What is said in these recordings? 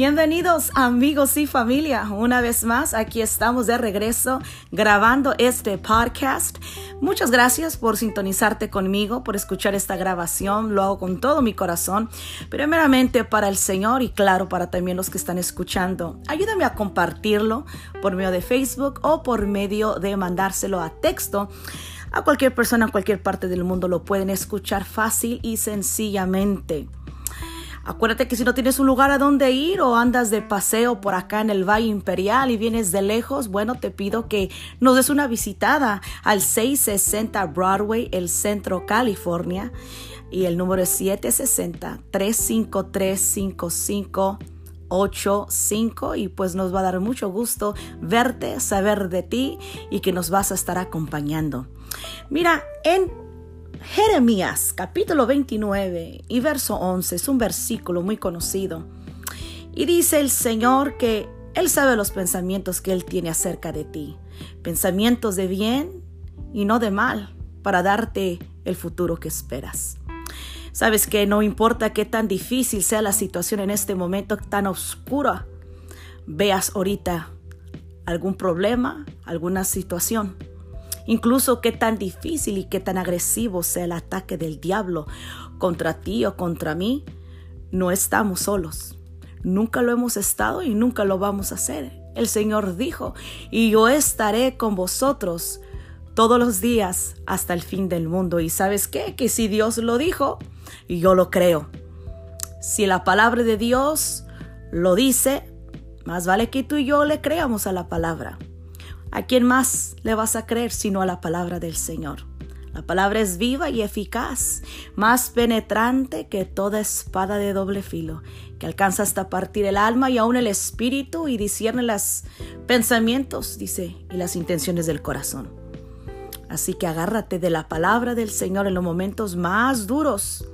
Bienvenidos amigos y familia. Una vez más, aquí estamos de regreso grabando este podcast. Muchas gracias por sintonizarte conmigo, por escuchar esta grabación. Lo hago con todo mi corazón, primeramente para el Señor y claro, para también los que están escuchando. Ayúdame a compartirlo por medio de Facebook o por medio de mandárselo a texto. A cualquier persona en cualquier parte del mundo lo pueden escuchar fácil y sencillamente. Acuérdate que si no tienes un lugar a donde ir o andas de paseo por acá en el Valle Imperial y vienes de lejos, bueno, te pido que nos des una visitada al 660 Broadway, el centro California. Y el número es 760-353-5585 y pues nos va a dar mucho gusto verte, saber de ti y que nos vas a estar acompañando. Mira, en Jeremías capítulo 29 y verso 11 es un versículo muy conocido. Y dice el Señor que Él sabe los pensamientos que Él tiene acerca de ti. Pensamientos de bien y no de mal para darte el futuro que esperas. Sabes que no importa qué tan difícil sea la situación en este momento tan oscura, veas ahorita algún problema, alguna situación Incluso qué tan difícil y qué tan agresivo sea el ataque del diablo contra ti o contra mí, no estamos solos. Nunca lo hemos estado y nunca lo vamos a hacer. El Señor dijo, y yo estaré con vosotros todos los días hasta el fin del mundo. Y sabes qué? Que si Dios lo dijo, yo lo creo. Si la palabra de Dios lo dice, más vale que tú y yo le creamos a la palabra. ¿A quién más le vas a creer sino a la palabra del Señor? La palabra es viva y eficaz, más penetrante que toda espada de doble filo, que alcanza hasta partir el alma y aún el espíritu y discierne los pensamientos, dice, y las intenciones del corazón. Así que agárrate de la palabra del Señor en los momentos más duros.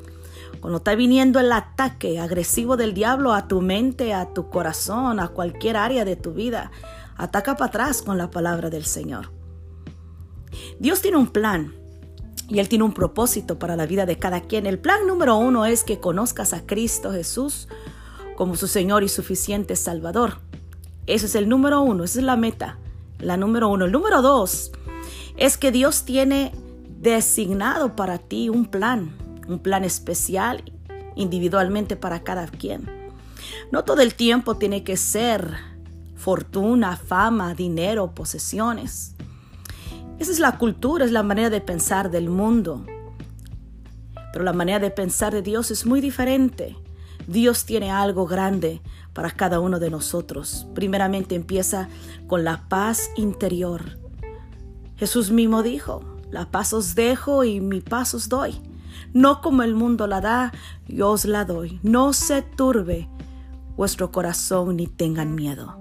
Cuando está viniendo el ataque agresivo del diablo a tu mente, a tu corazón, a cualquier área de tu vida, Ataca para atrás con la palabra del Señor. Dios tiene un plan y Él tiene un propósito para la vida de cada quien. El plan número uno es que conozcas a Cristo Jesús como su Señor y suficiente Salvador. Ese es el número uno, esa es la meta, la número uno. El número dos es que Dios tiene designado para ti un plan, un plan especial individualmente para cada quien. No todo el tiempo tiene que ser fortuna, fama, dinero, posesiones. Esa es la cultura, es la manera de pensar del mundo. Pero la manera de pensar de Dios es muy diferente. Dios tiene algo grande para cada uno de nosotros. Primeramente empieza con la paz interior. Jesús mismo dijo, la paz os dejo y mi paz os doy. No como el mundo la da, yo os la doy. No se turbe vuestro corazón ni tengan miedo.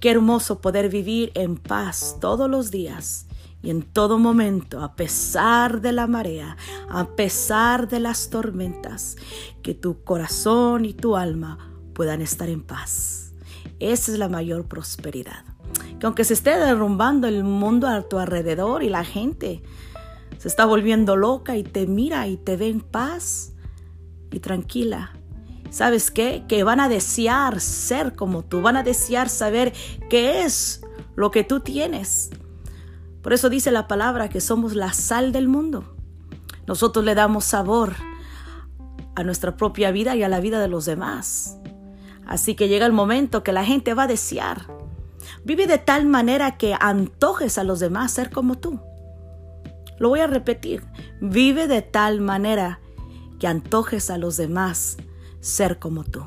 Qué hermoso poder vivir en paz todos los días y en todo momento, a pesar de la marea, a pesar de las tormentas, que tu corazón y tu alma puedan estar en paz. Esa es la mayor prosperidad. Que aunque se esté derrumbando el mundo a tu alrededor y la gente se está volviendo loca y te mira y te ve en paz y tranquila, ¿Sabes qué? Que van a desear ser como tú, van a desear saber qué es lo que tú tienes. Por eso dice la palabra que somos la sal del mundo. Nosotros le damos sabor a nuestra propia vida y a la vida de los demás. Así que llega el momento que la gente va a desear. Vive de tal manera que antojes a los demás ser como tú. Lo voy a repetir. Vive de tal manera que antojes a los demás ser como tú.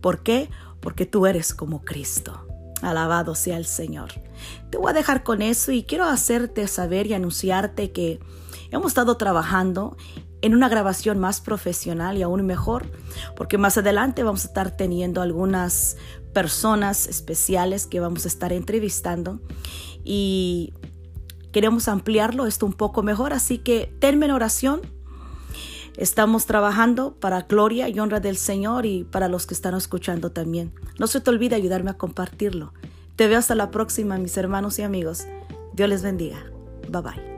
¿Por qué? Porque tú eres como Cristo. Alabado sea el Señor. Te voy a dejar con eso y quiero hacerte saber y anunciarte que hemos estado trabajando en una grabación más profesional y aún mejor, porque más adelante vamos a estar teniendo algunas personas especiales que vamos a estar entrevistando y queremos ampliarlo esto un poco mejor, así que tenme en oración Estamos trabajando para gloria y honra del Señor y para los que están escuchando también. No se te olvide ayudarme a compartirlo. Te veo hasta la próxima, mis hermanos y amigos. Dios les bendiga. Bye bye.